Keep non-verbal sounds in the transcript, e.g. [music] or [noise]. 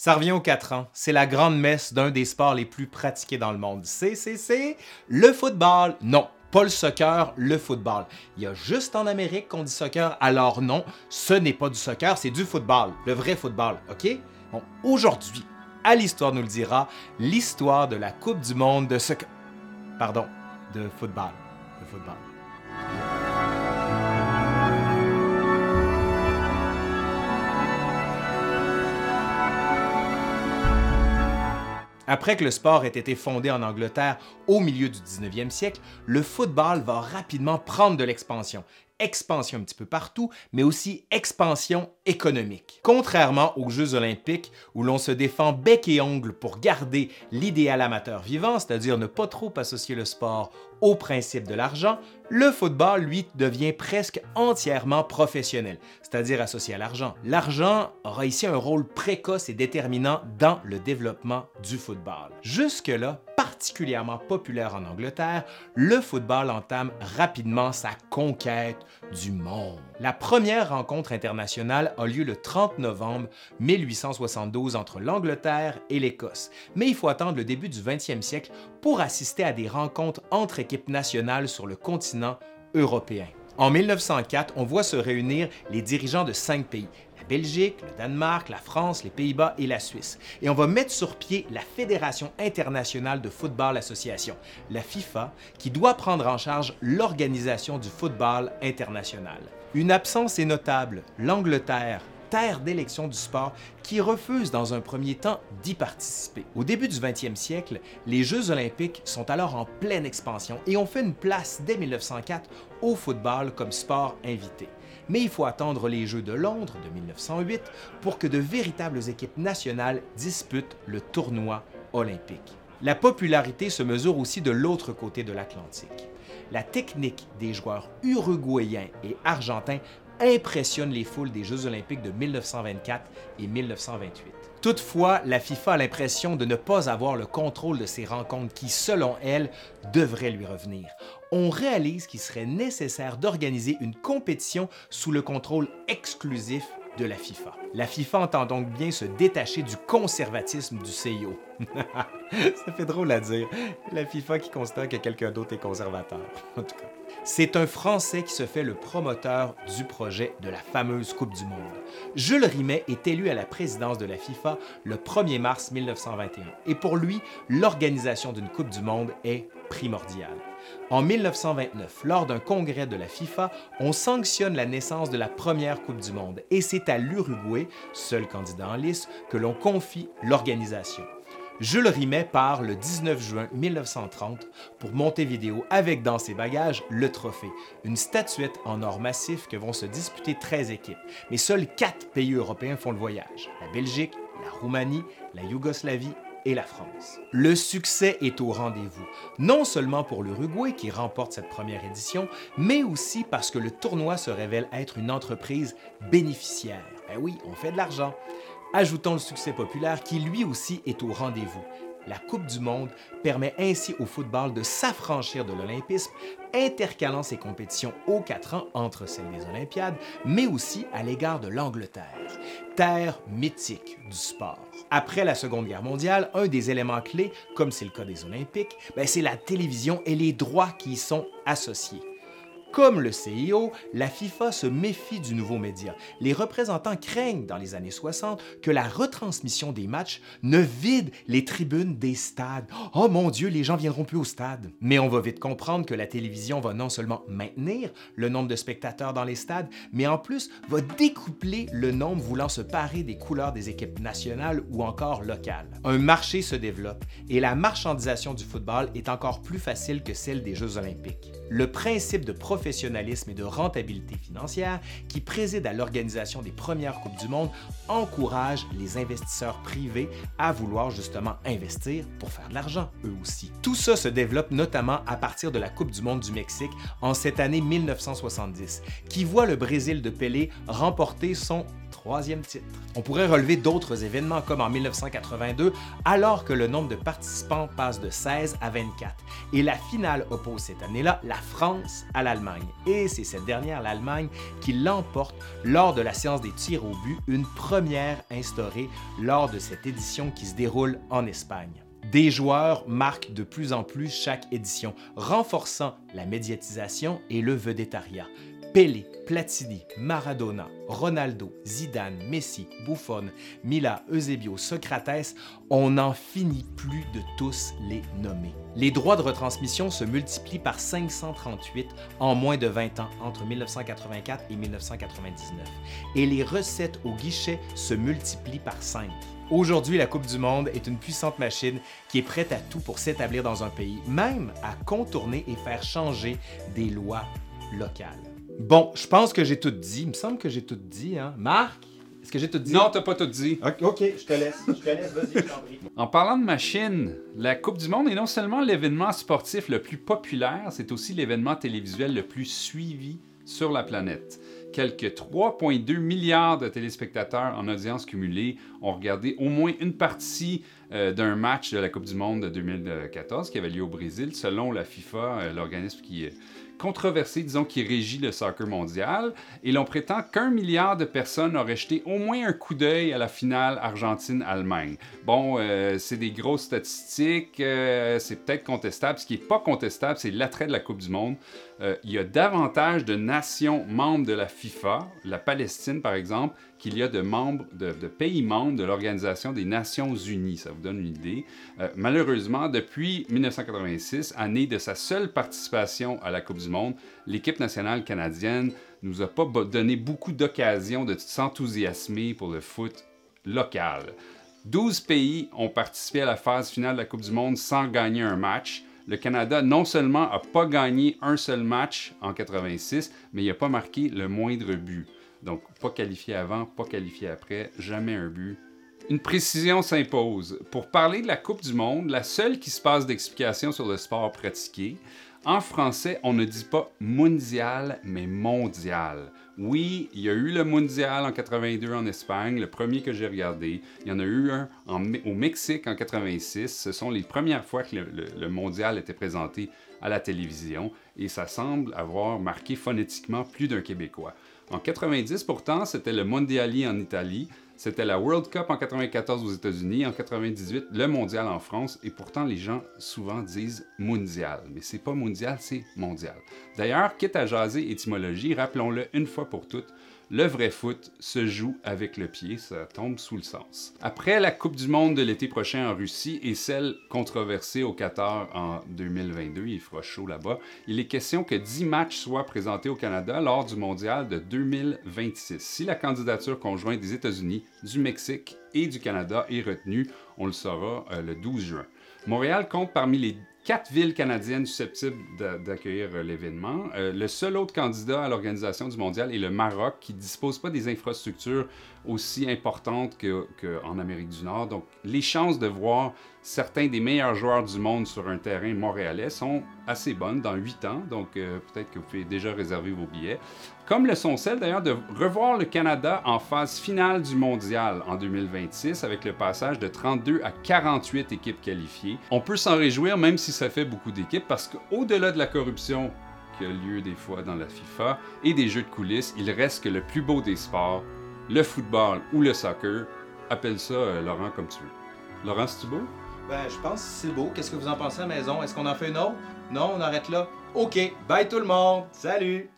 Ça revient aux 4 ans. C'est la grande messe d'un des sports les plus pratiqués dans le monde. C'est, c'est, c'est le football. Non, pas le soccer, le football. Il y a juste en Amérique qu'on dit soccer, alors non, ce n'est pas du soccer, c'est du football, le vrai football, OK? Bon, aujourd'hui, à l'Histoire nous le dira, l'histoire de la Coupe du monde de soccer. Pardon, de football. De football. Après que le sport ait été fondé en Angleterre au milieu du 19e siècle, le football va rapidement prendre de l'expansion expansion un petit peu partout, mais aussi expansion économique. Contrairement aux Jeux olympiques où l'on se défend bec et ongle pour garder l'idéal amateur vivant, c'est-à-dire ne pas trop associer le sport au principe de l'argent, le football, lui, devient presque entièrement professionnel, c'est-à-dire associé à l'argent. L'argent aura ici un rôle précoce et déterminant dans le développement du football. Jusque-là, particulièrement populaire en Angleterre, le football entame rapidement sa conquête du monde. La première rencontre internationale a lieu le 30 novembre 1872 entre l'Angleterre et l'Écosse, mais il faut attendre le début du 20e siècle pour assister à des rencontres entre équipes nationales sur le continent européen. En 1904, on voit se réunir les dirigeants de cinq pays, Belgique, le Danemark, la France, les Pays-Bas et la Suisse. Et on va mettre sur pied la Fédération internationale de football association, la FIFA, qui doit prendre en charge l'organisation du football international. Une absence est notable, l'Angleterre, terre d'élection du sport qui refuse dans un premier temps d'y participer. Au début du 20e siècle, les Jeux olympiques sont alors en pleine expansion et ont fait une place dès 1904 au football comme sport invité mais il faut attendre les Jeux de Londres de 1908 pour que de véritables équipes nationales disputent le tournoi olympique. La popularité se mesure aussi de l'autre côté de l'Atlantique. La technique des joueurs uruguayens et argentins impressionne les foules des Jeux olympiques de 1924 et 1928. Toutefois, la FIFA a l'impression de ne pas avoir le contrôle de ces rencontres qui, selon elle, devraient lui revenir. On réalise qu'il serait nécessaire d'organiser une compétition sous le contrôle exclusif de la FIFA. La FIFA entend donc bien se détacher du conservatisme du CIO. [laughs] Ça fait drôle à dire. La FIFA qui constate que quelqu'un d'autre est conservateur. [laughs] En tout cas. C'est un Français qui se fait le promoteur du projet de la fameuse Coupe du Monde. Jules Rimet est élu à la présidence de la FIFA le 1er mars 1921 et pour lui, l'organisation d'une Coupe du Monde est primordiale. En 1929, lors d'un congrès de la FIFA, on sanctionne la naissance de la première Coupe du Monde et c'est à l'Uruguay, seul candidat en lice, que l'on confie l'organisation. Jules Rimet part le 19 juin 1930 pour Montevideo avec dans ses bagages le trophée, une statuette en or massif que vont se disputer 13 équipes. Mais seuls 4 pays européens font le voyage, la Belgique, la Roumanie, la Yougoslavie et la France. Le succès est au rendez-vous, non seulement pour l'Uruguay qui remporte cette première édition, mais aussi parce que le tournoi se révèle être une entreprise bénéficiaire. Ben oui, on fait de l'argent. Ajoutons le succès populaire qui lui aussi est au rendez-vous. La Coupe du Monde permet ainsi au football de s'affranchir de l'olympisme, intercalant ses compétitions aux quatre ans entre celles des Olympiades, mais aussi à l'égard de l'Angleterre, terre mythique du sport. Après la Seconde Guerre mondiale, un des éléments clés, comme c'est le cas des Olympiques, ben, c'est la télévision et les droits qui y sont associés. Comme le CIO, la FIFA se méfie du nouveau média. Les représentants craignent dans les années 60 que la retransmission des matchs ne vide les tribunes des stades. Oh mon Dieu, les gens viendront plus au stade. Mais on va vite comprendre que la télévision va non seulement maintenir le nombre de spectateurs dans les stades, mais en plus va découpler le nombre voulant se parer des couleurs des équipes nationales ou encore locales. Un marché se développe et la marchandisation du football est encore plus facile que celle des Jeux olympiques. Le principe de professionnalisme et de rentabilité financière qui préside à l'organisation des premières Coupes du Monde encourage les investisseurs privés à vouloir justement investir pour faire de l'argent, eux aussi. Tout ça se développe notamment à partir de la Coupe du Monde du Mexique en cette année 1970, qui voit le Brésil de Pelé remporter son troisième titre. On pourrait relever d'autres événements comme en 1982, alors que le nombre de participants passe de 16 à 24. Et la finale oppose cette année-là la France à l'Allemagne. Et c'est cette dernière, l'Allemagne, qui l'emporte lors de la séance des tirs au but, une première instaurée lors de cette édition qui se déroule en Espagne. Des joueurs marquent de plus en plus chaque édition, renforçant la médiatisation et le vedettariat. Pelé, Platini, Maradona, Ronaldo, Zidane, Messi, Buffon, Mila, Eusebio, Socrates, on n'en finit plus de tous les nommer. Les droits de retransmission se multiplient par 538 en moins de 20 ans entre 1984 et 1999 et les recettes au guichet se multiplient par 5. Aujourd'hui, la Coupe du Monde est une puissante machine qui est prête à tout pour s'établir dans un pays, même à contourner et faire changer des lois locales. Bon, je pense que j'ai tout dit. Il me semble que j'ai tout dit, hein. Marc, est-ce que j'ai tout dit? Non, t'as pas tout dit. Ok, je te laisse. Je te laisse, vas-y, je t'en prie. En parlant de machine, la Coupe du Monde est non seulement l'événement sportif le plus populaire, c'est aussi l'événement télévisuel le plus suivi sur la planète. Quelques 3,2 milliards de téléspectateurs en audience cumulée ont regardé au moins une partie euh, d'un match de la Coupe du Monde de 2014 qui avait lieu au Brésil, selon la FIFA, euh, l'organisme qui est controversé, disons, qui régit le soccer mondial. Et l'on prétend qu'un milliard de personnes auraient jeté au moins un coup d'œil à la finale Argentine-Allemagne. Bon, euh, c'est des grosses statistiques, c'est peut-être contestable. Ce qui n'est pas contestable, c'est l'attrait de la Coupe du Monde. il y a davantage de nations membres de la FIFA, la Palestine par exemple, qu'il y a de, membres, pays membres de l'Organisation des Nations Unies. Ça vous donne une idée. Euh, malheureusement, depuis 1986, année de sa seule participation à la Coupe du Monde, l'équipe nationale canadienne nous a pas donné beaucoup d'occasions de s'enthousiasmer pour le foot local. 12 pays ont participé à la phase finale de la Coupe du Monde sans gagner un match. Le Canada non seulement n'a pas gagné un seul match en 86, mais il n'a pas marqué le moindre but. Donc, pas qualifié avant, pas qualifié après, jamais un but. Une précision s'impose. Pour parler de la Coupe du Monde, la seule qui se passe d'explication sur le sport pratiqué, en français, on ne dit pas mondial, mais mondial. Oui, il y a eu le mondial en 82 en Espagne, le premier que j'ai regardé. Il y en a eu un au Mexique en 86. Ce sont les premières fois que le mondial était présenté à la télévision et ça semble avoir marqué phonétiquement plus d'un Québécois. En 90, pourtant, c'était le Mondiali en Italie, c'était la World Cup en 94 aux États-Unis, en 98 le Mondial en France, et pourtant les gens souvent disent mondial, mais c'est pas mondial, c'est mondial. D'ailleurs, quitte à jaser étymologie, rappelons-le une fois pour toutes, le vrai foot se joue avec le pied, ça tombe sous le sens. Après la Coupe du Monde de l'été prochain en Russie et celle controversée au Qatar en 2022, il fera chaud là-bas, il est question que 10 matchs soient présentés au Canada lors du Mondial de 2026. Si la candidature conjointe des États-Unis, du Mexique et du Canada est retenue, on le saura euh, le 12 juin. Montréal compte parmi les quatre villes canadiennes susceptibles d'accueillir euh, l'événement. Euh, le seul autre candidat à l'organisation du mondial est le Maroc, qui ne dispose pas des infrastructures aussi importantes qu'en Amérique du Nord. Donc, les chances de voir certains des meilleurs joueurs du monde sur un terrain montréalais sont assez bonnes dans huit ans. Donc, euh, peut-être que vous pouvez déjà réserver vos billets. Comme le sont celles d'ailleurs de revoir le Canada en phase finale du mondial en 2026 avec le passage de 32 à 48 équipes qualifiées. On peut s'en réjouir même si ça fait beaucoup d'équipes parce qu'au-delà de la corruption qui a lieu des fois dans la FIFA et des jeux de coulisses, il reste que le plus beau des sports, le football ou le soccer. Appelle ça, euh, Laurent, comme tu veux. Laurent, c'est beau? Ben, je pense que c'est beau. Qu'est-ce que vous en pensez à la maison? Est-ce qu'on en fait une autre? Non, on arrête là? OK. Bye tout le monde. Salut!